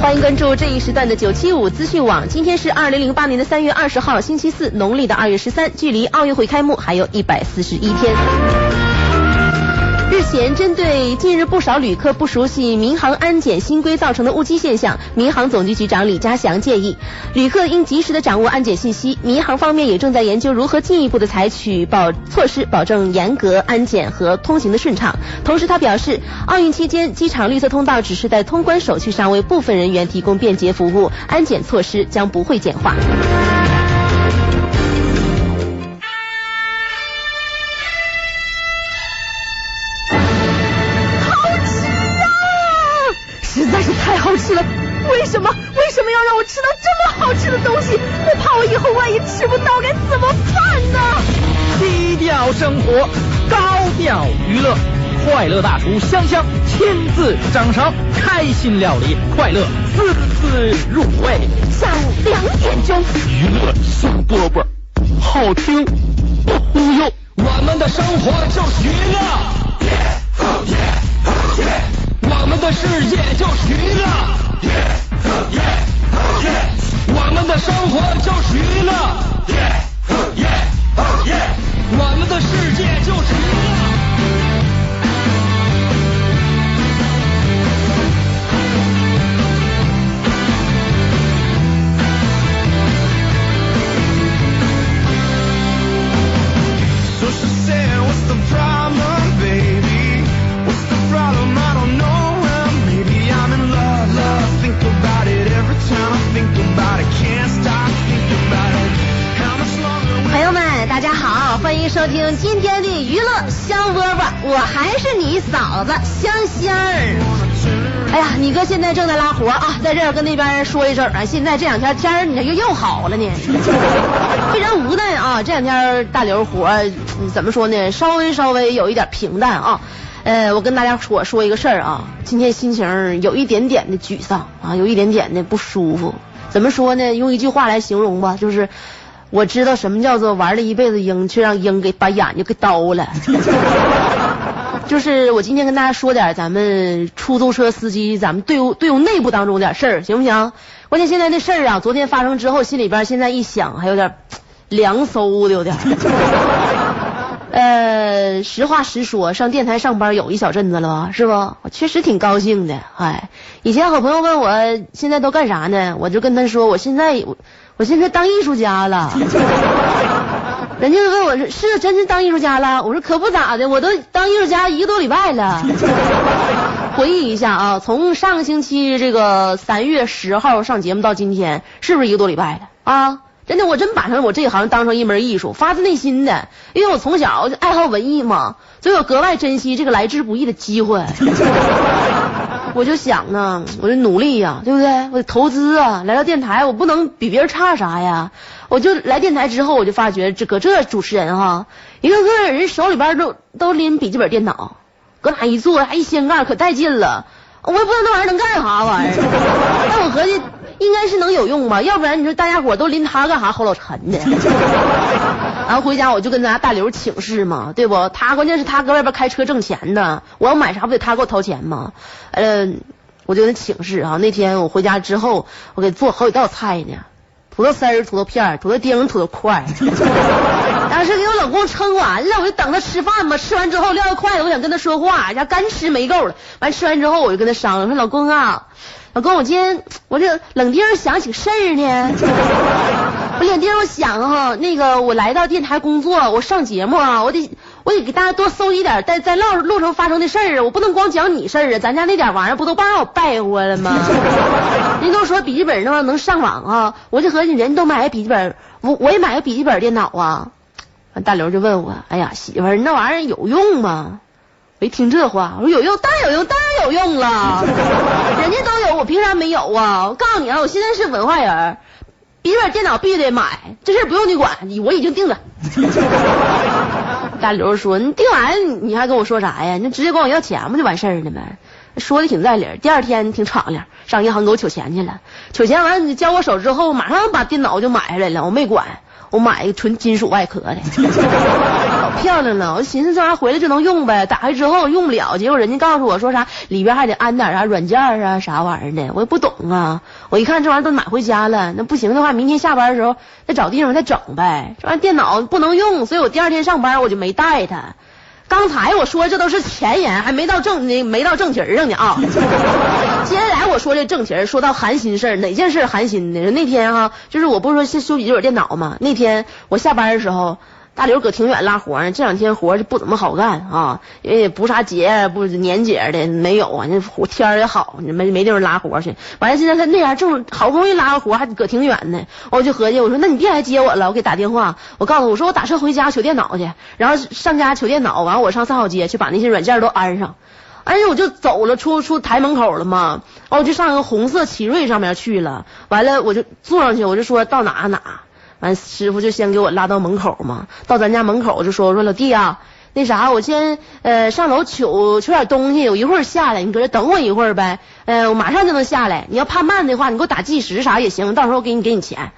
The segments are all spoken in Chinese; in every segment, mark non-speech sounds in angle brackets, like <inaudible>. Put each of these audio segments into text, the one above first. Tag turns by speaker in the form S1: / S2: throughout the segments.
S1: 欢迎关注这一时段的九七五资讯网。今天是二零零八年的三月二十号，星期四，农历的二月十三，距离奥运会开幕还有一百四十一天。日前，针对近日不少旅客不熟悉民航安检新规造成的误机现象，民航总局局长李家祥建议，旅客应及时的掌握安检信息。民航方面也正在研究如何进一步的采取保措施，保证严格安检和通行的顺畅。同时，他表示，奥运期间机场绿色通道只是在通关手续上为部分人员提供便捷服务，安检措施将不会简化。什么？为什么要让我吃到这么好吃的东西？我怕我以后万一吃不到该怎么办呢？
S2: 低调生活，高调娱乐，快乐大厨香香亲自掌勺，开心料理，快乐滋滋入味。
S1: 下午两点钟，
S3: 娱乐香饽饽，好听不忽悠，
S4: 我们的生活就是娱乐。我们的世界就是娱乐，我们的生活就是娱乐，我们的世界就是
S1: 收听今天的娱乐香饽饽，我还是你嫂子香香儿。哎呀，你哥现在正在拉活啊，在这儿跟那边说一声啊，现在这两天天儿你看又又好了呢，<laughs> 非常无奈啊。这两天大刘活怎么说呢？稍微稍微有一点平淡啊。呃，我跟大家说说一个事儿啊，今天心情有一点点的沮丧啊，有一点点的不舒服。怎么说呢？用一句话来形容吧，就是。我知道什么叫做玩了一辈子鹰，却让鹰给把眼睛给刀了。<laughs> 就是我今天跟大家说点咱们出租车司机，咱们队伍队伍内部当中点事儿，行不行？关键现在这事儿啊，昨天发生之后，心里边现在一想，还有点 <laughs> 凉飕的，有点。呃，实话实说，上电台上班有一小阵子了吧，是不？我确实挺高兴的。哎，以前好朋友问我现在都干啥呢，我就跟他说，我现在我现在当艺术家了。<laughs> 人家问我是是真是当艺术家了？我说可不咋的，我都当艺术家一个多礼拜了。<laughs> 回忆一下啊，从上个星期这个三月十号上节目到今天，是不是一个多礼拜了啊？真的，我真把上我这行当成一门艺术，发自内心的，因为我从小就爱好文艺嘛，所以我格外珍惜这个来之不易的机会。<laughs> 我就想呢，我就努力呀，对不对？我得投资啊，来到电台，我不能比别人差啥呀。我就来电台之后，我就发觉这搁这主持人哈，一个个人手里边都都拎笔记本电脑，搁哪一坐，还一掀盖，可带劲了。我也不知道那玩意儿能干啥玩意儿，<laughs> 但我合计。应该是能有用吧，要不然你说大家伙都拎它干啥？齁老沉的。<laughs> 然后回家我就跟咱家大刘请示嘛，对不？他关键是他搁外边开车挣钱的，我要买啥不得他给我掏钱吗？呃，我就跟他请示啊。那天我回家之后，我给做好几道菜呢，土豆丝儿、土豆片、土豆丁、土豆块。<laughs> 当时给我老公撑完了，我就等他吃饭嘛。吃完之后撂下筷子，我想跟他说话，家干吃没够了。完吃完之后，我就跟他商量，说老公啊。老公，我今天我这冷丁想起事儿呢。<laughs> 我冷丁，我想哈，那个我来到电台工作，我上节目啊，我得我得给大家多搜集点在在路路上发生的事儿啊，我不能光讲你事儿啊，咱家那点玩意儿不都把我败活了吗？<laughs> 人都说笔记本那玩意能上网啊，我就合计人都买个笔记本，我我也买个笔记本电脑啊。完大刘就问我，哎呀媳妇儿，那玩意儿有用吗？我一听这话，我说有用，当然有用，当然有用了。<laughs> 人家都有，我凭啥没有啊？我告诉你啊，我现在是文化人，笔记本电脑必须得买，这事不用你管，我已经定了。<laughs> 大刘说：“你定完你还跟我说啥呀？你直接管我要钱不就完事儿了吗？”说的挺在理。第二天挺敞亮，上银行给我取钱去了。取钱完你交我手之后，马上把电脑就买下来了，我没管，我买一个纯金属外壳的。<laughs> 漂亮了，我寻思这玩意儿回来就能用呗，打开之后用不了，结果人家告诉我说啥里边还得安点啥软件啊啥玩意儿的，我也不懂啊。我一看这玩意儿都买回家了，那不行的话，明天下班的时候再找地方再整呗。这玩意儿电脑不能用，所以我第二天上班我就没带它。刚才我说这都是前言，还没到正没到正题上呢啊。<laughs> 接下来我说这正题，说到寒心事儿，哪件事寒心呢？那天哈，就是我不是说先修几会儿电脑吗？那天我下班的时候。大刘搁挺远拉活呢，这两天活就不怎么好干啊，也不啥节不年节的没有啊，那天也好，没没地方拉活去。完了现在他那样正好不容易拉个活，还搁挺远呢，我就合计我说那你别来接我了，我给打电话，我告诉我说我打车回家取电脑去，然后上家取电脑，完了我上三好街去把那些软件都安上，哎呀我就走了出出台门口了嘛，哦我就上一个红色奇瑞上面去了，完了我就坐上去，我就说到哪哪。完，师傅就先给我拉到门口嘛，到咱家门口就说我说老弟啊，那啥，我先呃上楼取取点东西，我一会儿下来，你搁这等我一会儿呗，呃，我马上就能下来。你要怕慢的话，你给我打计时啥也行，到时候我给你给你钱。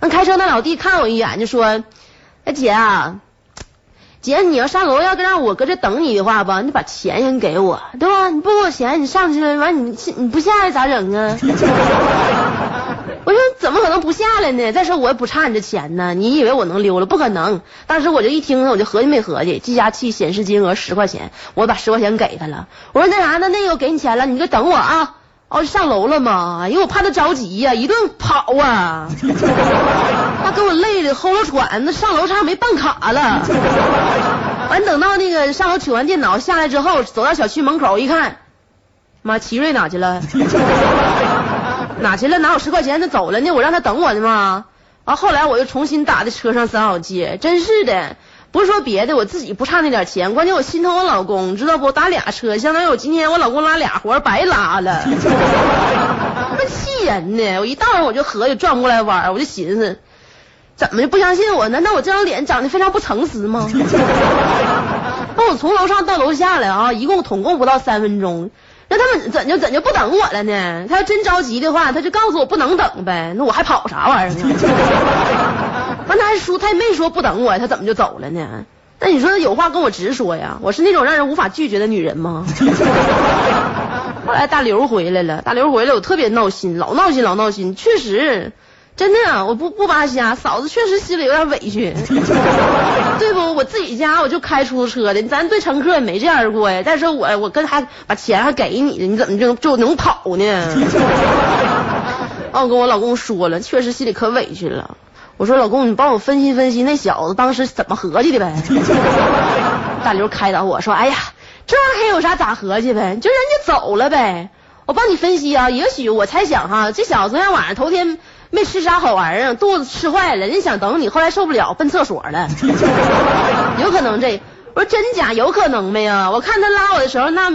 S1: 那开车那老弟看我一眼就说，哎姐啊，姐你要上楼要让我搁这等你的话吧，你把钱先给我，对吧？你不给我钱，你上去了完你你不下来咋整啊？<laughs> 我说怎么可能不下来呢？再说我也不差你这钱呢，你以为我能溜了？不可能！当时我就一听，我就合计没合计，计价器显示金额十块钱，我把十块钱给他了。我说那啥，那那个给你钱了，你就等我啊。哦，上楼了吗？因为我怕他着急呀，一顿跑啊，<laughs> 他给我累的呼噜喘，那上楼差点没办卡了。完等到那个上楼取完电脑下来之后，走到小区门口一看，妈，奇瑞哪去了？哪去了？哪有十块钱？他走了呢。我让他等我呢嘛。完后来我又重新打的车上三号街。真是的，不是说别的，我自己不差那点钱，关键我心疼我老公，知道不？打俩车，相当于我今天我老公拉俩活白拉了，<laughs> 那气人呢。我一到上我就合计转不过来弯，我就寻思，怎么就不相信我？难道我这张脸长得非常不诚实吗？<laughs> 那我从楼上到楼下来啊，一共统共不到三分钟。那他们怎就怎就不等我了呢？他要真着急的话，他就告诉我不能等呗。那我还跑啥玩意儿呢？<laughs> 完他还说他也没说不等我，他怎么就走了呢？那你说他有话跟我直说呀？我是那种让人无法拒绝的女人吗？<laughs> 后来大刘回来了，大刘回来我特别闹心，老闹心老闹心，确实。真的，我不不扒瞎，嫂子确实心里有点委屈，<laughs> 对不？我自己家我就开出租车的，咱对乘客也没这样过呀。再说我我跟还把钱还给你的，你怎么就就能跑呢？<laughs> 我跟我老公说了，确实心里可委屈了。我说老公，你帮我分析分析那小子当时怎么合计的呗。<laughs> 大刘开导我说，哎呀，这玩意还有啥咋合计呗？就人家走了呗。我帮你分析啊，也许我猜想哈，这小子昨天晚上头天。没吃啥好玩意儿，肚子吃坏了，人家想等你，后来受不了，奔厕所了。<laughs> 有可能这，我说真假，有可能没呀？我看他拉我的时候，那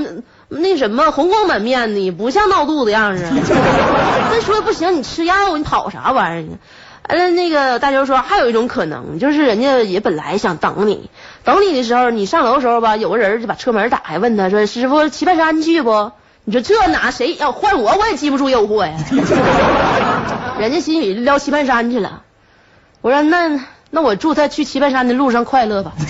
S1: 那什么红光满面的，不像闹肚子样子。再说不行，你吃药，你跑啥玩意儿呢？呃，那个大舅说，还有一种可能，就是人家也本来想等你，等你的时候，你上楼的时候吧，有个人就把车门打开，问他说：“师傅，棋盘山去不？”你说这哪谁要换我，我也记不住诱惑呀。人家心里撩棋盘山去了，我说那那我祝他去棋盘山的路上快乐吧。<laughs>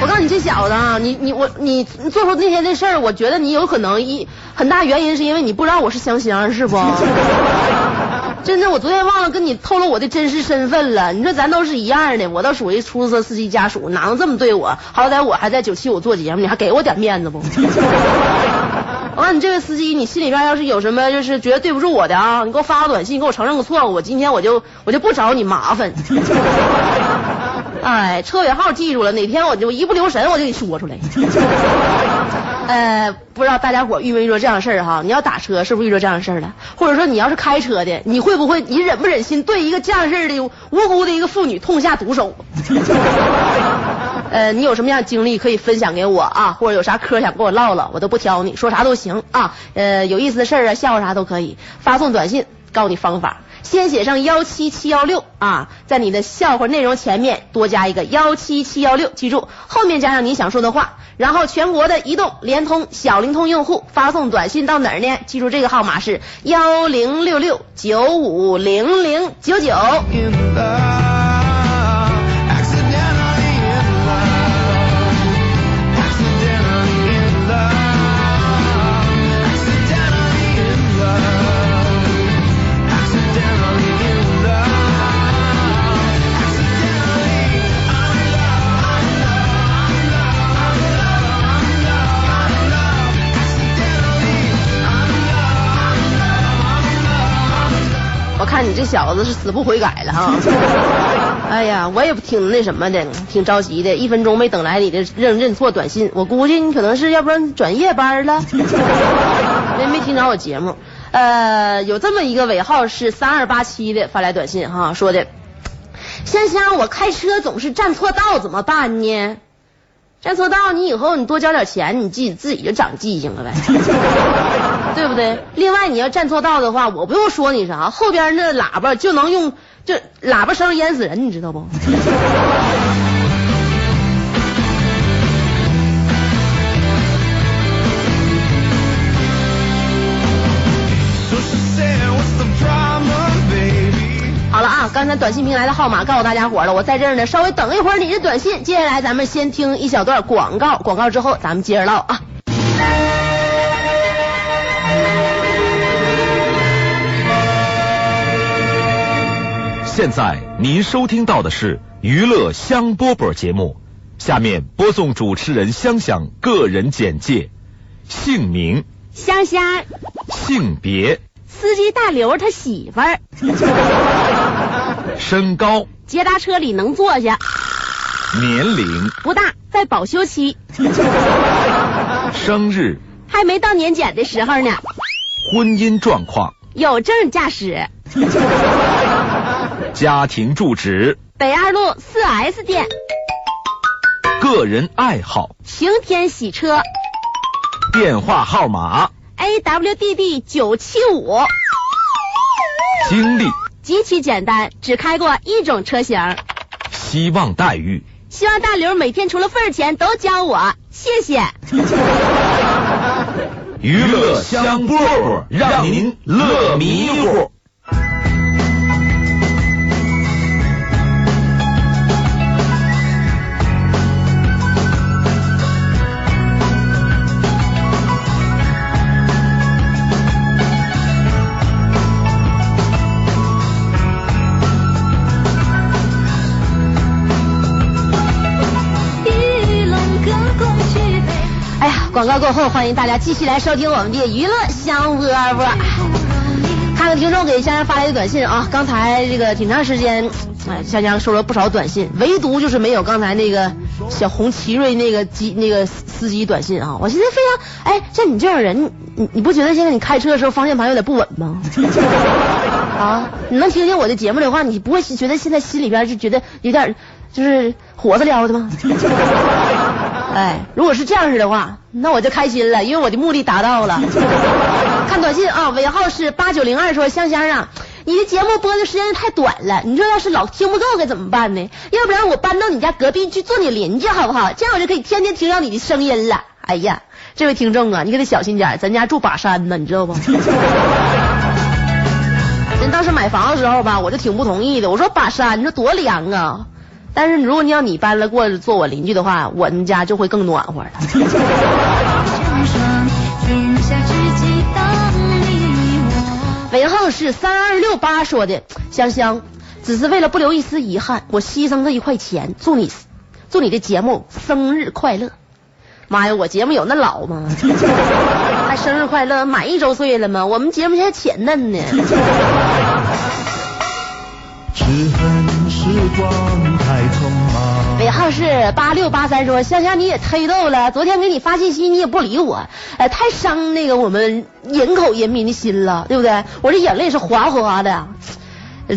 S1: 我告诉你这小子啊，你你我你做出那天的事儿，我觉得你有可能一很大原因是因为你不知道我是香香，是不？真的，我昨天忘了跟你透露我的真实身份了。你说咱都是一样的，我倒属于出租车司机家属，哪能这么对我？好歹我还在九七五做节目，你还给我点面子不？<laughs> 我说你这位司机，你心里边要是有什么就是觉得对不住我的啊，你给我发个短信，给我承认个错误，我今天我就我就不找你麻烦。哎，车尾号记住了，哪天我就一不留神我就给你说出来。<laughs> 呃，不知道大家伙遇没遇着这样事儿哈？你要打车是不是遇着这样事儿了？或者说你要是开车的，你会不会你忍不忍心对一个这样事儿的无辜的一个妇女痛下毒手？<laughs> 呃，你有什么样经历可以分享给我啊？或者有啥嗑想跟我唠唠，我都不挑你，说啥都行啊。呃，有意思的事儿啊，笑话啥都可以，发送短信告诉你方法。先写上幺七七幺六啊，在你的笑话内容前面多加一个幺七七幺六，记住后面加上你想说的话。然后全国的移动、联通、小灵通用户发送短信到哪儿呢？记住这个号码是幺零六六九五零零九九。看你这小子是死不悔改了哈！<laughs> 哎呀，我也挺那什么的，挺着急的，一分钟没等来你的认认错短信，我估计你可能是要不然转夜班了，没没听着我节目。呃，有这么一个尾号是三二八七的发来短信哈，说的香香，我开车总是站错道，怎么办呢？站错道，你以后你多交点钱，你自己自己就长记性了呗，对不对？另外，你要站错道的话，我不用说你啥，后边那喇叭就能用，就喇叭声淹死人，你知道不？好了啊，刚才短信平台的号码告诉大家伙了，我在这儿呢，稍微等一会儿你的短信。接下来咱们先听一小段广告，广告之后咱们接着唠啊。
S5: 现在您收听到的是娱乐香饽饽节目，下面播送主持人香香个人简介：姓名、
S1: 香香，
S5: 性别、
S1: 司机大刘他媳妇儿，
S5: 身高、
S1: 捷达车里能坐下，
S5: 年龄、
S1: 不大，在保修期，
S5: 生日、
S1: 还没到年检的时候呢，
S5: 婚姻状况、
S1: 有证驾驶，
S5: 家庭住址、
S1: 北二路四 S 店，
S5: 个人爱好、
S1: 晴天洗车
S5: 电话号码、
S1: ，AWDD 九七五，
S5: 经历、
S1: 极其简单，只开过一种车型。
S5: 希望待遇。
S1: 希望大刘每天除了份儿钱都教我，谢谢。
S5: 娱乐香饽饽，让您乐迷糊。
S1: 广告过后，欢迎大家继续来收听我们的娱乐香饽饽。看看听众给香香发来的短信啊，刚才这个挺长时间，哎，香香收了不少短信，唯独就是没有刚才那个小红奇瑞那个机那个司机短信啊。我现在非常，哎，像你这样人，你你不觉得现在你开车的时候方向盘有点不稳吗？<laughs> 啊，你能听见我的节目的话，你不会觉得现在心里边就觉得有点就是火子撩的吗？哎，如果是这样式的话，那我就开心了，因为我的目的达到了。<laughs> 看短信啊，尾号是八九零二说香香啊，你的节目播的时间太短了，你说要是老听不够该怎么办呢？要不然我搬到你家隔壁去做你邻居好不好？这样我就可以天天听到你的声音了。哎呀，这位听众啊，你可得小心点，咱家住把山呢，你知道不？<laughs> 人当时买房的时候吧，我就挺不同意的，我说把山，你说多凉啊。但是如果你要你搬了过来做我邻居的话，我们家就会更暖和了。<laughs> 尾号是三二六八说的，香香，只是为了不留一丝遗憾，我牺牲这一块钱，祝你祝你的节目生日快乐。妈呀，我节目有那老吗？<laughs> 还生日快乐，满一周岁了吗？我们节目现在浅嫩呢。<laughs>
S6: 时光太匆忙。
S1: 尾号是八六八三说，香香你也忒逗了，昨天给你发信息你也不理我，哎，太伤那个我们营口人民的心了，对不对？我这眼泪是哗哗的。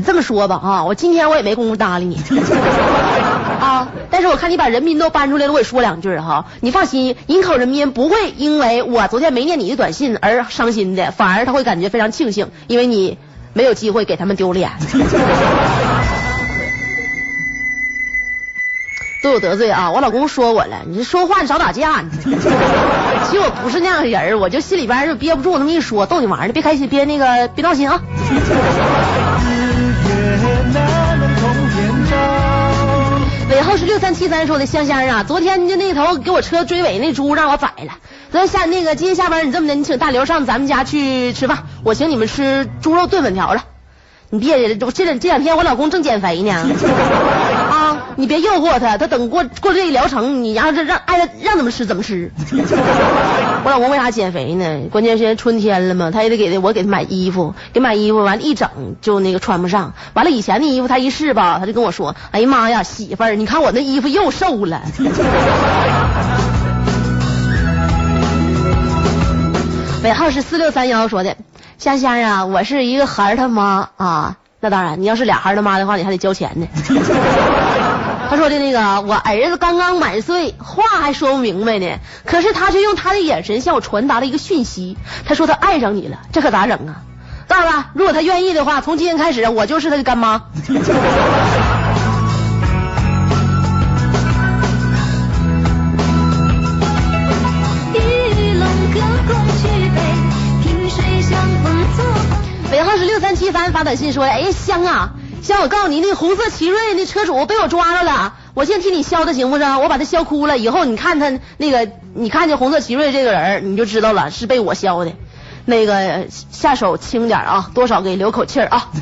S1: 这么说吧啊，我今天我也没工夫搭理你 <laughs> 啊，但是我看你把人民都搬出来了，我也说两句哈。你放心，营口人民不会因为我昨天没念你的短信而伤心的，反而他会感觉非常庆幸，因为你没有机会给他们丢脸。都有得罪啊！我老公说我了，你这说话你少打架。其实我不是那样的人我就心里边就憋不住那么一说，逗你玩呢，别开心，别那个别闹心啊。尾号是六三七三说的香香啊，昨天就那头给我车追尾那猪让我宰了。昨天下那个今天下班你这么的，你请大刘上咱们家去吃饭，我请你们吃猪肉炖粉条了。你别这这这两天我老公正减肥呢。<laughs> 你别诱惑他，他等过过这一疗程，你然后这让爱让怎么吃怎么吃。<laughs> 我老公为啥减肥呢？关键是春天了嘛，他也得给我给他买衣服，给买衣服完了，一整就那个穿不上。完了以前的衣服他一试吧，他就跟我说：“哎呀妈呀，媳妇儿，你看我那衣服又瘦了。<laughs> ”尾号是四六三幺说的，香香啊，我是一个孩儿他妈啊，那当然，你要是俩孩儿他妈的话，你还得交钱呢。他说的那个，我儿子刚刚满岁，话还说不明白呢，可是他却用他的眼神向我传达了一个讯息。他说他爱上你了，这可咋整啊？告诉他，如果他愿意的话，从今天开始，我就是他的干妈。<laughs> 尾号是六三七三发短信说：“哎，香啊！”像我告诉你，那红色奇瑞那车主被我抓着了，我现在替你削他行不行？我把他削哭了，以后你看他那个，你看见红色奇瑞这个人，你就知道了是被我削的。那个下手轻点啊，多少给留口气儿啊。<laughs>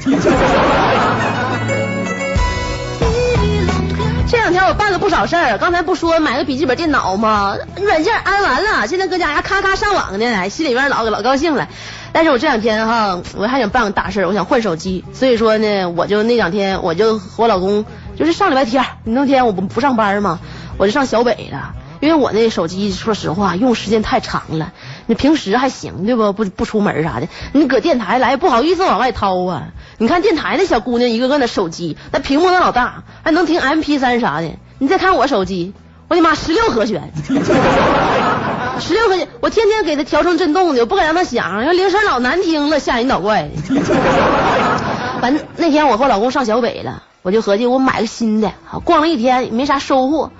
S1: 这两天我办了不少事儿，刚才不说买个笔记本电脑吗？软件安完了，现在搁家咔咔上网呢，心里边老老高兴了。但是我这两天哈，我还想办个大事，我想换手机，所以说呢，我就那两天我就和我老公，就是上礼拜天那天我不不上班嘛，我就上小北了，因为我那手机说实话用时间太长了，你平时还行对不？不不出门啥的，你搁电台来不好意思往外掏啊。你看电台那小姑娘一个个那手机，那屏幕那老大，还能听 M P 三啥的。你再看我手机，我的妈，十六和弦。<laughs> 十六块钱，我天天给他调成震动的，我不敢让他响，要铃声老难听了，吓人捣怪。<laughs> 反正那天我和我老公上小北了，我就合计我买个新的，逛了一天没啥收获。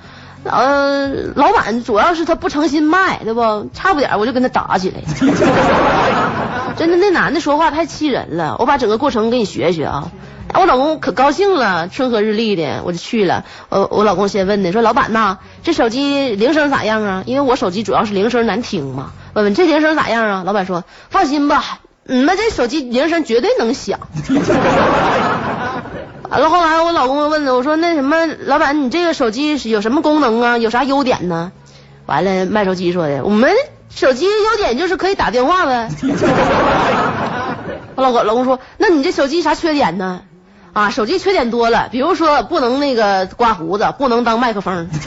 S1: 呃，老板主要是他不诚心卖，对不？差不点我就跟他打起来。真的，那男的说话太气人了。我把整个过程给你学一学啊。我老公可高兴了，春和日丽的，我就去了。我我老公先问的，说老板呐，这手机铃声咋样啊？因为我手机主要是铃声难听嘛。问问这铃声咋样啊？老板说放心吧，你们这手机铃声绝对能响。<laughs> 完了后来我老公问了，我说那什么，老板你这个手机有什么功能啊？有啥优点呢？完了卖手机说的，我们手机优点就是可以打电话呗。<laughs> 我老公老公说，那你这手机啥缺点呢？啊，手机缺点多了，比如说不能那个刮胡子，不能当麦克风。<laughs>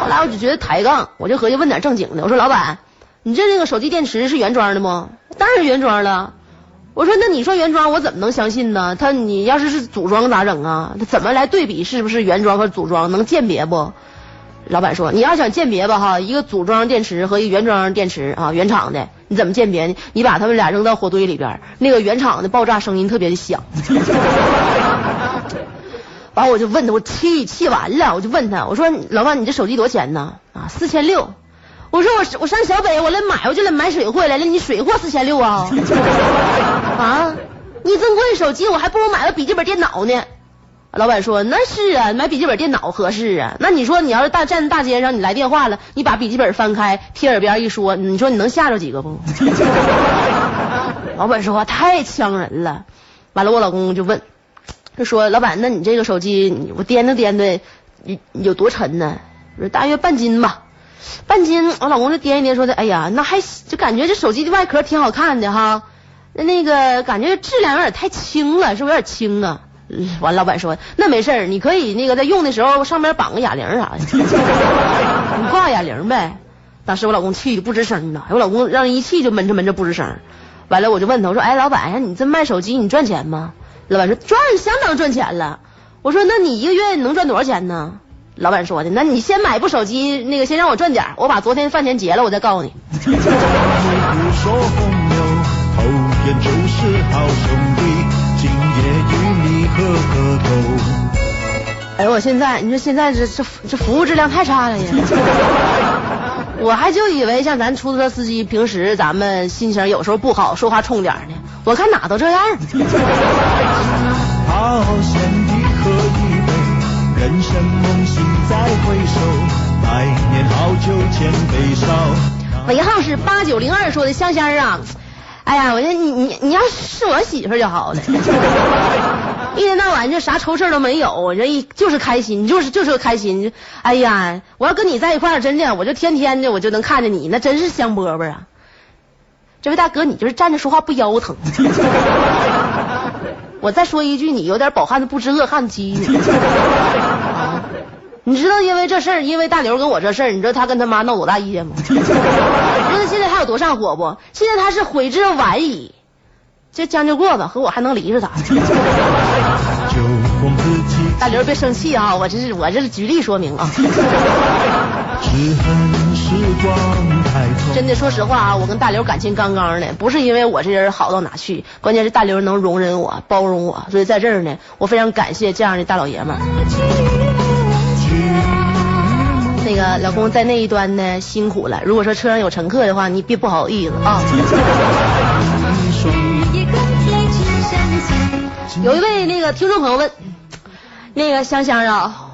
S1: 后来我就觉得抬杠，我就合计问点正经的。我说老板，你这那个手机电池是原装的吗？当然是原装了。我说那你说原装，我怎么能相信呢？他你要是是组装咋整啊？他怎么来对比是不是原装和组装？能鉴别不？老板说你要想鉴别吧哈，一个组装电池和一个原装电池啊，原厂的。你怎么鉴别呢？你把他们俩扔到火堆里边，那个原厂的爆炸声音特别的响。<laughs> 完我就问他，我气气完了，我就问他，我说老板，你这手机多少钱呢？啊，四千六。我说我我上小北，我来买回去了，买水货来了，你水货四千六啊？<laughs> 啊，你这么贵手机，我还不如买个笔记本电脑呢。老板说那是啊，买笔记本电脑合适啊。那你说你要是大站在大街上，你来电话了，你把笔记本翻开，贴耳边一说，你说你能吓着几个不？<laughs> 老板说话太呛人了。完了，我老公就问，就说老板，那你这个手机，我掂着掂着，有有多沉呢？说大约半斤吧，半斤。我老公就掂一掂，说的，哎呀，那还就感觉这手机的外壳挺好看的哈，那那个感觉质量有点太轻了，是不是有点轻啊？完，老板说那没事儿，你可以那个在用的时候上面绑个哑铃啥的，<laughs> 你挂哑铃呗。当时我老公气的不吱声了，我老公让人一气就闷着闷着不吱声。完了我就问他，我说哎，老板，你这卖手机你赚钱吗？老板说赚，相当赚钱了。我说那你一个月能赚多少钱呢？老板说的，那你先买部手机，那个先让我赚点，我把昨天饭钱结了，我再告诉你。<laughs> 哎呦，我现在你说现在这这这服务质量太差了呀！<laughs> 我还就以为像咱出租车司机，平时咱们心情有时候不好，说话冲点呢。我看哪都这样。<laughs>
S6: 好兄弟喝一杯，人生梦醒再回首，百年好酒千杯少。
S1: 尾号是八九零二说的香香啊，哎呀，我说你你你要是我媳妇就好了，一天到晚就啥愁事都没有，人一就是开心，就是就是个开心。哎呀，我要跟你在一块儿，真的我就天天的我就能看着你，那真是香饽饽啊！这位大哥，你就是站着说话不腰疼。<laughs> 我再说一句，你有点饱汉子不知饿汉子饥。你知道因为这事儿，因为大刘跟我这事儿，你知道他跟他妈闹多大意见吗？<laughs> 你知道现在他有多上火不？现在他是悔之晚矣，这将就过吧，和我还能离着咋的？大刘别生气啊，我这是我这是举例说明啊。真的，说实话啊，我跟大刘感情刚刚的，不是因为我这人好到哪去，关键是大刘能容忍我、包容我，所以在这儿呢，我非常感谢这样的大老爷们儿。那个老公在那一端呢辛苦了，如果说车上有乘客的话，你别不好意思啊。有一位那个听众朋友问，那个香香啊，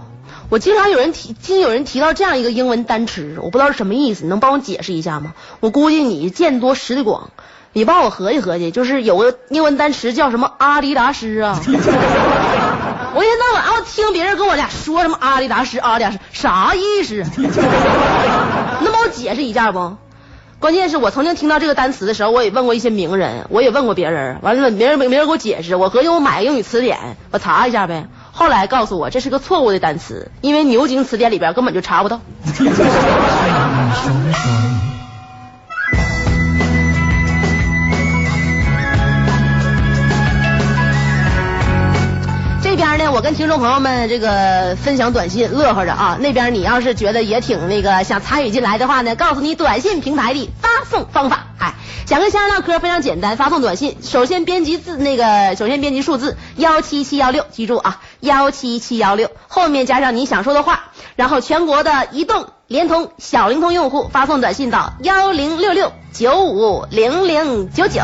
S1: 我经常有人提，经有人提到这样一个英文单词，我不知道是什么意思，你能帮我解释一下吗？我估计你见多识的广，你帮我合计合计，就是有个英文单词叫什么阿迪达斯啊。<laughs> 我一天到晚，我听别人跟我俩说什么阿迪达斯，阿迪达斯啥意思？<laughs> 能帮我解释一下不？关键是我曾经听到这个单词的时候，我也问过一些名人，我也问过别人，完了没人没没人给我解释，我合计我买个英语词典，我查一下呗。后来告诉我这是个错误的单词，因为牛津词典里边根本就查不到。<laughs> 这边呢，我跟听众朋友们这个分享短信，乐呵着啊。那边你要是觉得也挺那个想参与进来的话呢，告诉你短信平台的发送方法。哎，想跟先生唠嗑非常简单，发送短信，首先编辑字那个，首先编辑数字幺七七幺六，记住啊，幺七七幺六，后面加上你想说的话，然后全国的移动、联通、小灵通用户发送短信到幺零六六九五零零九九。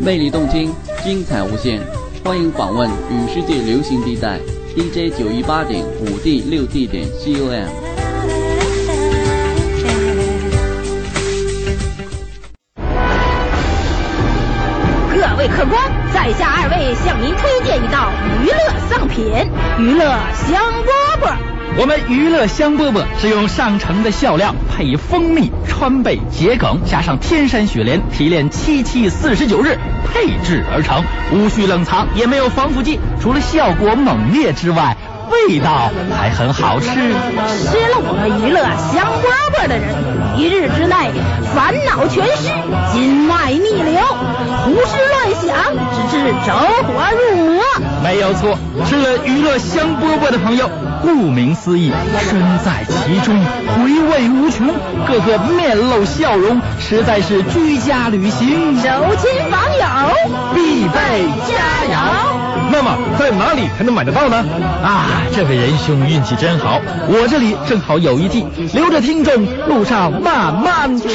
S7: 魅力动听，精彩无限，欢迎访问与世界流行地带 DJ 九一八点五 D 六 D 点 COM。
S8: 客官，在下二位向您推荐一道娱乐上品——娱乐香饽饽。
S2: 我们娱乐香饽饽是用上乘的笑料配以蜂蜜、川贝、桔梗，加上天山雪莲提炼七七四十九日配制而成，无需冷藏，也没有防腐剂，除了效果猛烈之外，味道还很好吃。
S8: 吃了我们娱乐香饽饽的人，一日之内烦恼全失，筋脉逆流，胡思乱想，直至走火入魔。
S2: 没有错，吃了娱乐香饽饽的朋友，顾名思义，身在其中，回味无穷，个个面露笑容，实在是居家旅行
S8: 走亲访友，
S2: 必备佳肴。那么在哪里才能买得到呢？啊，这位仁兄运气真好，我这里正好有一屉，留着听众路上慢慢吃。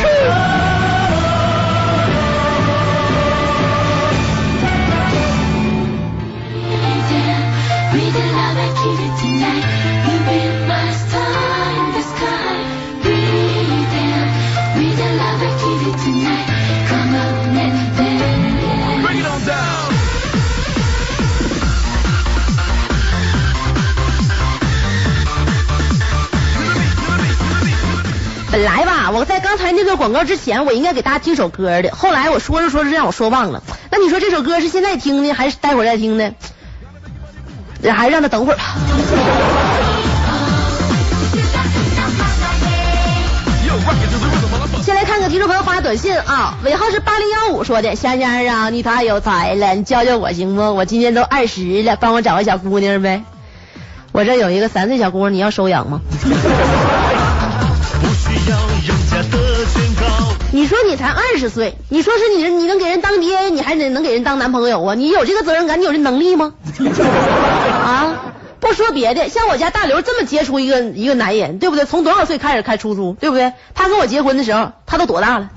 S1: 本来吧，我在刚才那个广告之前，我应该给大家听首歌的。后来我说着说着让我说忘了。那你说这首歌是现在听呢，还是待会儿再听呢？还是让他等会儿吧。<laughs> 先来看看听众朋友发的短信啊，尾号是八零幺五说的，香香啊，你太有才了，你教教我行不？我今年都二十了，帮我找个小姑娘呗。我这有一个三岁小姑娘，你要收养吗？你说你才二十岁，你说是你你能给人当爹，你还得能给人当男朋友啊？你有这个责任感，你有这能力吗？<laughs> 啊，不说别的，像我家大刘这么杰出一个一个男人，对不对？从多少岁开始开出租，对不对？他跟我结婚的时候，他都多大了？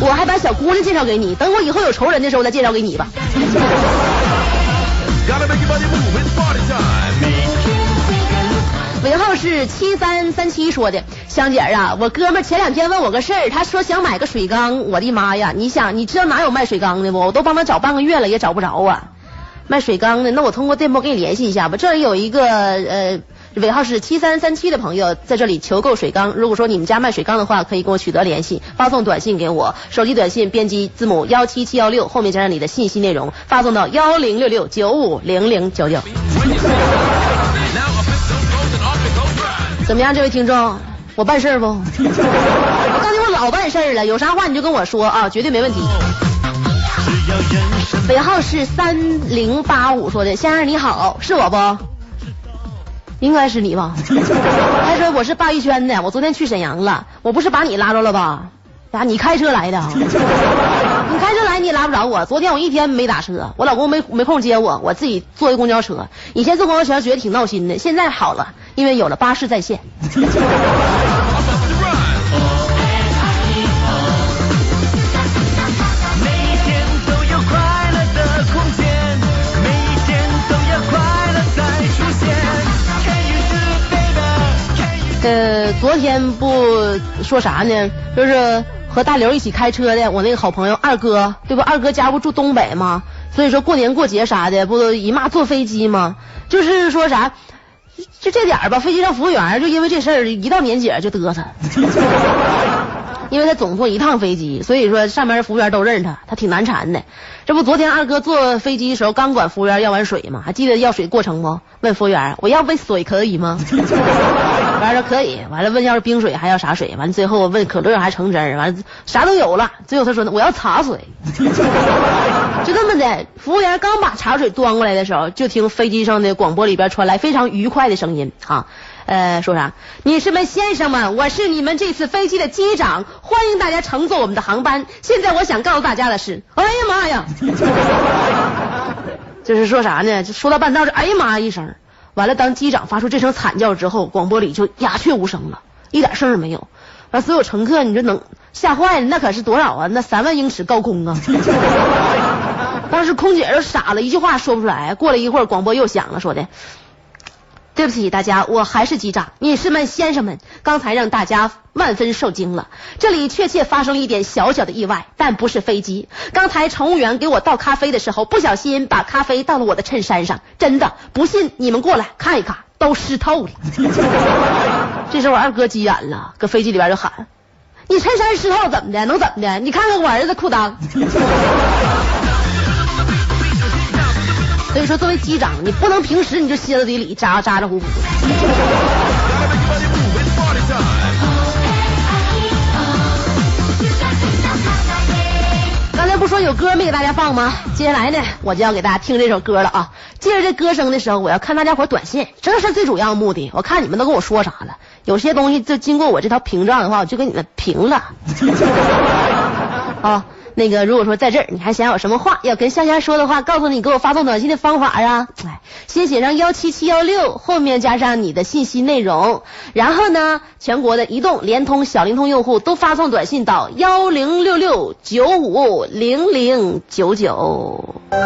S1: 我还把小姑娘介绍给你，等我以后有仇人的时候再介绍给你吧。尾号是七三三七说的，香姐啊，我哥们前两天问我个事儿，他说想买个水缸，我的妈呀！你想，你知道哪有卖水缸的不？我都帮他找半个月了，也找不着啊。卖水缸的，那我通过电波给你联系一下吧。这里有一个呃，尾号是七三三七的朋友在这里求购水缸，如果说你们家卖水缸的话，可以跟我取得联系，发送短信给我，手机短信编辑字母幺七七幺六，后面加上你的信息内容，发送到幺零六六九五零零九九。怎么样，这位听众，我办事儿不？<laughs> 我告诉你，我老办事儿了，有啥话你就跟我说啊，绝对没问题。尾号是三零八五说的，先生你好，是我不？应该是你吧？他说我是鲅鱼圈的，我昨天去沈阳了，我不是把你拉着了吧？呀，你开车来的？你开车来你也拉不着我。昨天我一天没打车，我老公没没空接我，我自己坐的公交车。以前坐公交车觉得挺闹心的，现在好了，因为有了巴士在线。呃，昨天不说啥呢？就是和大刘一起开车的，我那个好朋友二哥，对不？二哥家不住东北吗？所以说过年过节啥的，不姨妈坐飞机吗？就是说啥，就这点儿吧，飞机上服务员就因为这事儿，一到年节就嘚瑟。<laughs> 因为他总坐一趟飞机，所以说上面服务员都认识他，他挺难缠的。这不昨天二哥坐飞机的时候，刚管服务员要完水吗？还记得要水过程不？问服务员，我要杯水可以吗？<laughs> 完了说可以，完了问要是冰水还要啥水？完了最后问可乐还橙汁儿，完了啥都有了。最后他说呢，我要茶水。<laughs> 就这么的，服务员刚把茶水端过来的时候，就听飞机上的广播里边传来非常愉快的声音啊。呃，说啥？女士们、先生们，我是你们这次飞机的机长，欢迎大家乘坐我们的航班。现在我想告诉大家的是，哎呀妈呀！<laughs> 就是说啥呢？就说到半道就哎呀妈一声，完了，当机长发出这声惨叫之后，广播里就鸦雀无声了，一点声儿没有。完，所有乘客你这能吓坏了？那可是多少啊？那三万英尺高空啊！<laughs> 空姐都傻了，一句话说不出来。过了一会儿，广播又响了，说的。对不起，大家，我还是机长。女士们、先生们，刚才让大家万分受惊了。这里确切发生了一点小小的意外，但不是飞机。刚才乘务员给我倒咖啡的时候，不小心把咖啡倒了我的衬衫上，真的，不信你们过来看一看，都湿透了。<laughs> 这时候我二哥急眼了，搁飞机里边就喊：“你衬衫湿透怎么的？能怎么的？你看看我儿子裤裆。”所以说，作为机长，你不能平时你就歇斯底里、咋咋咋呼呼。刚才不说有歌没给大家放吗？接下来呢，我就要给大家听这首歌了啊！借着这歌声的时候，我要看大家伙短信，这是最主要的目的。我看你们都跟我说啥了？有些东西就经过我这条屏障的话，我就给你们屏了。<laughs> 啊。那个，如果说在这儿你还想有什么话要跟香香说的话，告诉你给我发送短信的方法啊！哎，先写上幺七七幺六，后面加上你的信息内容，然后呢，全国的移动、联通、小灵通用户都发送短信到幺零六六九五零零九九。
S6: 暖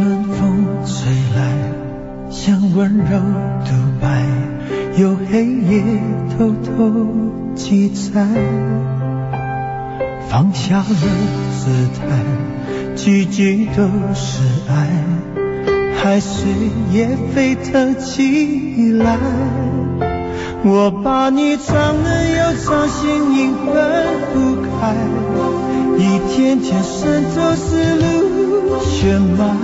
S6: 暖风吹来，像温柔，有黑夜偷偷记载，放下了姿态，句句都是爱，海水也沸腾起来。我把你藏了又藏，心隐忍不开，一天天渗透思路血脉。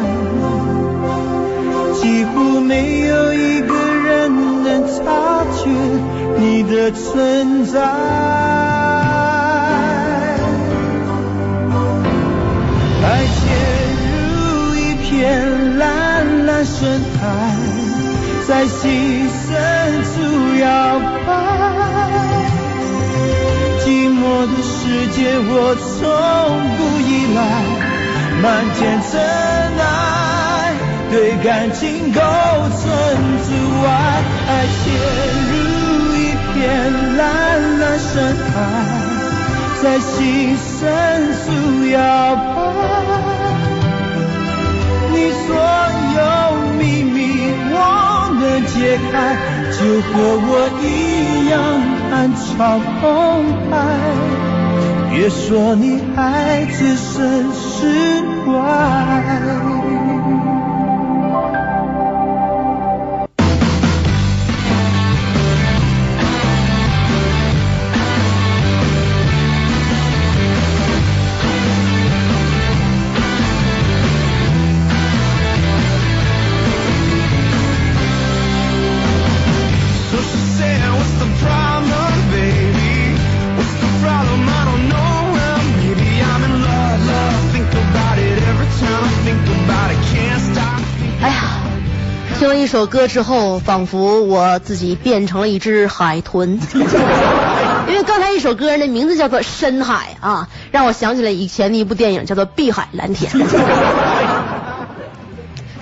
S6: 几乎没存在。爱潜入一片蓝蓝深海，在心深处摇摆。寂寞的世界，我从不依赖，漫天尘埃对感情构成阻碍。爱潜入一片蓝蓝深海。在心深处摇摆，你所有秘密我能解开，就和我一样暗潮澎湃。别说你还置身事外。
S1: 了一首歌之后，仿佛我自己变成了一只海豚。<laughs> 因为刚才一首歌的名字叫做《深海》啊，让我想起了以前的一部电影，叫做《碧海蓝天》。<laughs>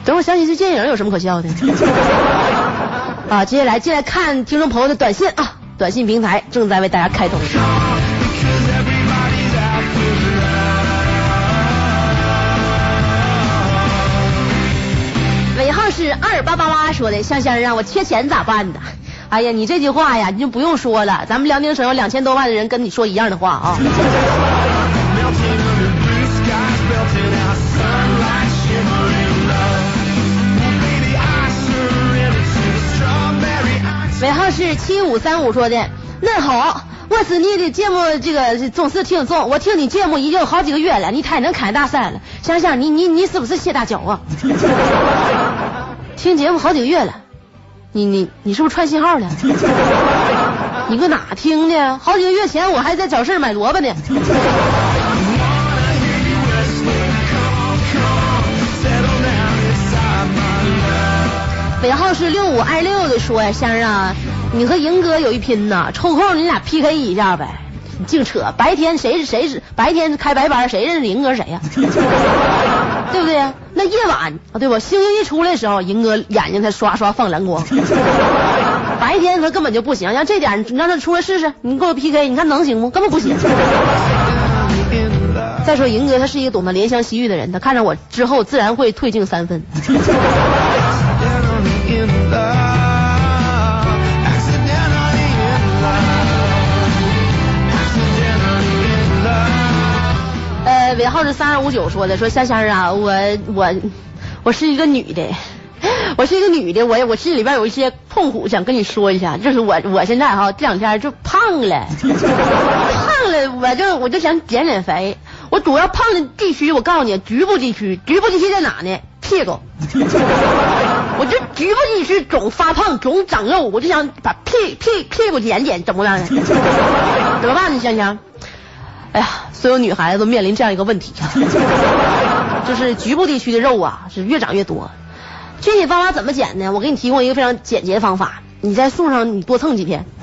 S1: 等我想起这电影有什么可笑的？<laughs> 啊，接下来进来看听众朋友的短信啊，短信平台正在为大家开通。是阿尔巴巴拉说的香香让我缺钱咋办呢？哎呀你这句话呀你就不用说了咱们辽宁省有两千多万的人跟你说一样的话啊。尾号是七五三五说的那好我是你的节目这个总是听众我听你节目已经有好几个月了你太能侃大山了。香香你你你是不是谢大脚啊？<laughs> 听节目好几个月了，你你你是不是串信号了？<laughs> 你搁哪听的？好几个月前我还在早市买萝卜呢。尾号是六五二六的说呀，香儿啊，你和银哥有一拼呐，抽空你俩 PK 一下呗。你净扯，白天谁是谁是白天开白班，谁认识银哥谁呀、<laughs> 对不对？那夜晚啊，对吧？星星一出来的时候，银哥眼睛才刷刷放蓝光。<laughs> 白天他根本就不行，让这点你让他出来试试，你跟我 PK，你看能行吗？根本不行。再说银哥他是一个懂得怜香惜玉的人，他看着我之后自然会退敬三分。尾号是三二五九说的，说香香啊，我我 <laughs> 我是一个女的，我是一个女的，我我心里边有一些痛苦，想跟你说一下，就是我我现在哈这两天就胖了，<laughs> 胖了，我就我就想减减肥，我主要胖的地区，我告诉你，局部地区，局部地区在哪呢？屁股。<laughs> 我就局部地区总发胖，总长肉，我就想把屁屁屁股减减，怎么样呢？怎么办呢，香香？哎呀，所有女孩子都面临这样一个问题，<laughs> 就是局部地区的肉啊是越长越多。具体方法怎么减呢？我给你提供一个非常简洁的方法，你在树上你多蹭几天，<laughs>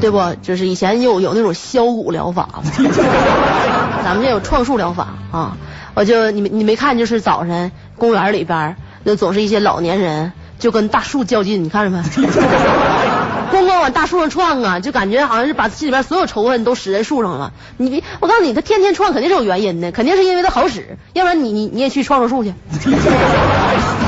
S1: 对不？就是以前有有那种削骨疗法，<laughs> 咱们这有创树疗法啊。我就你没你没看，就是早晨公园里边那总是一些老年人就跟大树较劲，你看着没？咣咣往大树上撞啊，就感觉好像是把心里边所有仇恨都使在树上了。你别，我告诉你，他天天撞肯定是有原因的，肯定是因为他好使，要不然你你你也去撞撞树去。<laughs>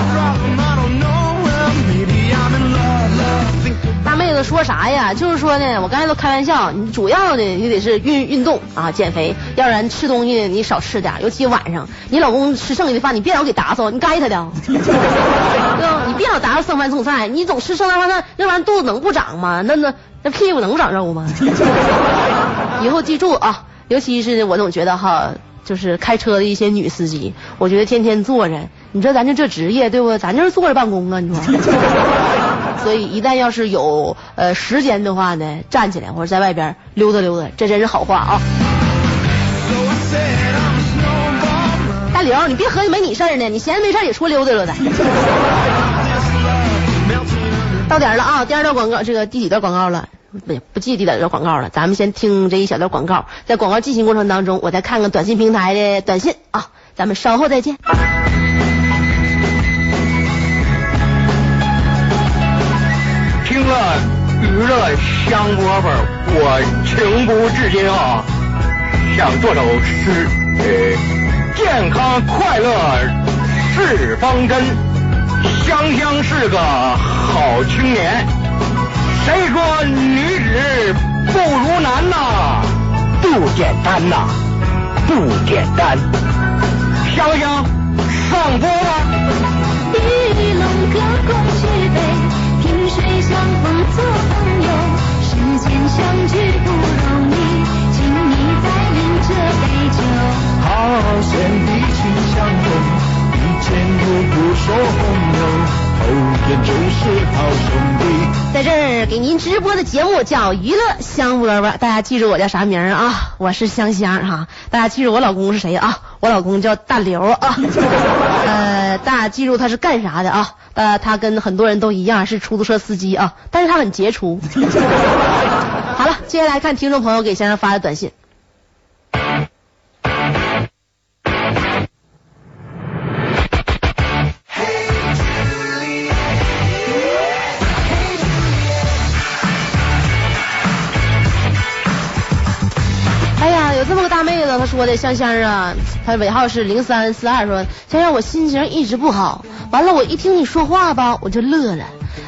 S1: 说啥呀？就是说呢，我刚才都开玩笑，你主要的你得是运运动啊，减肥，要不然吃东西你少吃点，尤其晚上，你老公吃剩下的饭，你别老给打扫，你该他的，<laughs> 对吧？你别老打扫剩饭剩菜，你总吃剩饭剩菜，那玩意儿肚子能不长吗？那那那屁股能不长肉吗？<laughs> 以后记住啊，尤其是我总觉得哈，就是开车的一些女司机，我觉得天天坐着，你说咱就这职业对不？咱就是坐着办公啊，你说。所以一旦要是有呃时间的话呢，站起来或者在外边溜达溜达，这真是好话啊。大刘，你别合计没你事儿呢，你闲着没事儿也出溜达溜达。<laughs> 到点儿了啊，第二段广告，这个第几段广告了？不不记第几段广告了，咱们先听这一小段广告，在广告进行过程当中，我再看看短信平台的短信啊，咱们稍后再见。
S3: 娱乐香饽饽，我情不自禁啊，想做首诗，呃，健康快乐是方针，香香是个好青年。谁说女子不如男呐？不简单呐，不简单。香香上播吧。
S9: 做朋友，时间相聚不容易，请你再饮这杯酒。
S6: 好兄弟，情相拥，一见如故说朋友，后天就是好兄弟。
S1: 在这儿给您直播的节目叫娱乐香饽饽，大家记住我叫啥名啊？我是香香哈，大家记住我老公是谁啊？我老公叫大刘啊。<laughs> 呃，大家记住他是干啥的啊？呃，他跟很多人都一样是出租车司机啊，但是他很杰出。<laughs> 好了，接下来看听众朋友给先生发的短信。大妹子，她说的香香啊，她尾号是零三四二，说香香我心情一直不好，完了我一听你说话吧，我就乐了，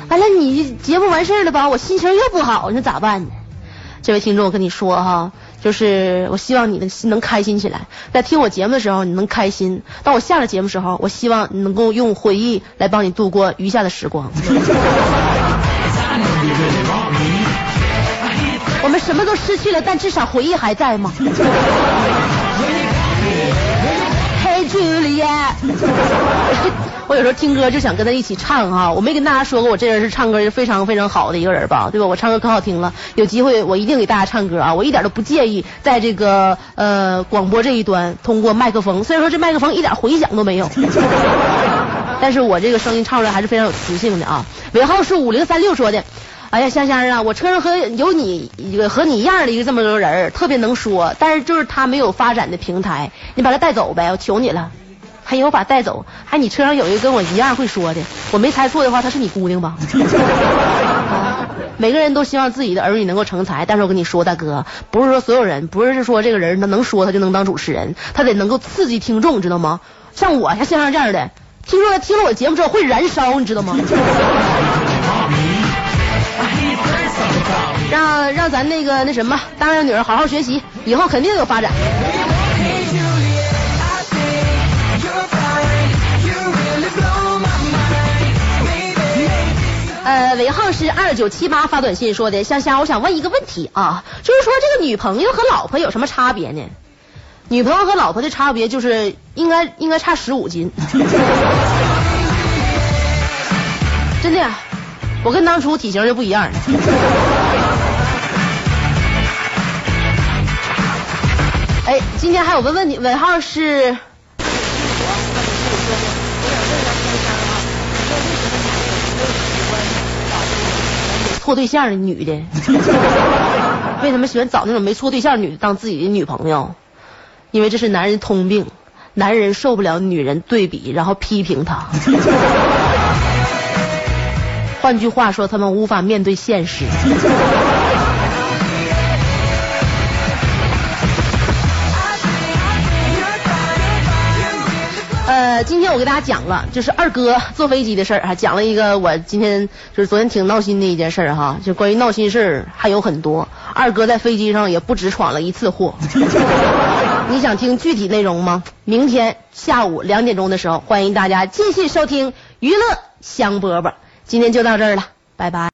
S1: 完了你节目完事儿了吧，我心情又不好，你说咋办呢？<laughs> 这位听众，我跟你说哈，就是我希望你的心能开心起来，在听我节目的时候你能开心，当我下了节目的时候，我希望你能够用回忆来帮你度过余下的时光。<laughs> 我们什么都失去了，但至少回忆还在吗？<laughs> 嘿，Julia，我有时候听歌就想跟他一起唱哈、我没跟大家说过，我这人是唱歌是非常非常好的一个人吧，对吧？我唱歌可好听了，有机会我一定给大家唱歌啊！我一点都不介意在这个呃广播这一端通过麦克风，虽然说这麦克风一点回响都没有。<laughs> 但是我这个声音唱出来还是非常有磁性的啊。尾号是五零三六说的，哎呀，香香啊，我车上和有你一个和你一样的一个这么个人，特别能说，但是就是他没有发展的平台，你把他带走呗，我求你了。还有把带走，还你车上有一个跟我一样会说的，我没猜错的话，他是你姑娘吧？<laughs> 每个人都希望自己的儿女能够成才，但是我跟你说，大哥，不是说所有人，不是说这个人他能说他就能当主持人，他得能够刺激听众，知道吗？像我像香香这样的，听说听了我节目之后会燃烧，你知道吗？让让咱那个那什么当然女儿好好学习，以后肯定有发展。呃，尾号是二九七八发短信说的，香香，我想问一个问题啊，就是说这个女朋友和老婆有什么差别呢？女朋友和老婆的差别就是应该应该差十五斤，<laughs> 真的呀，我跟当初体型就不一样了。<laughs> 哎，今天还有个问题，尾号是。<laughs> 错对象的女的，为什么喜欢找那种没处对象的女的当自己的女朋友？因为这是男人通病，男人受不了女人对比，然后批评她。换句话说，他们无法面对现实。<laughs> 呃，今天我给大家讲了，就是二哥坐飞机的事儿，还讲了一个我今天就是昨天挺闹心的一件事儿哈，就关于闹心事儿还有很多。二哥在飞机上也不止闯了一次祸。<laughs> 你想听具体内容吗？明天下午两点钟的时候，欢迎大家继续收听娱乐香饽饽。今天就到这儿了，拜拜。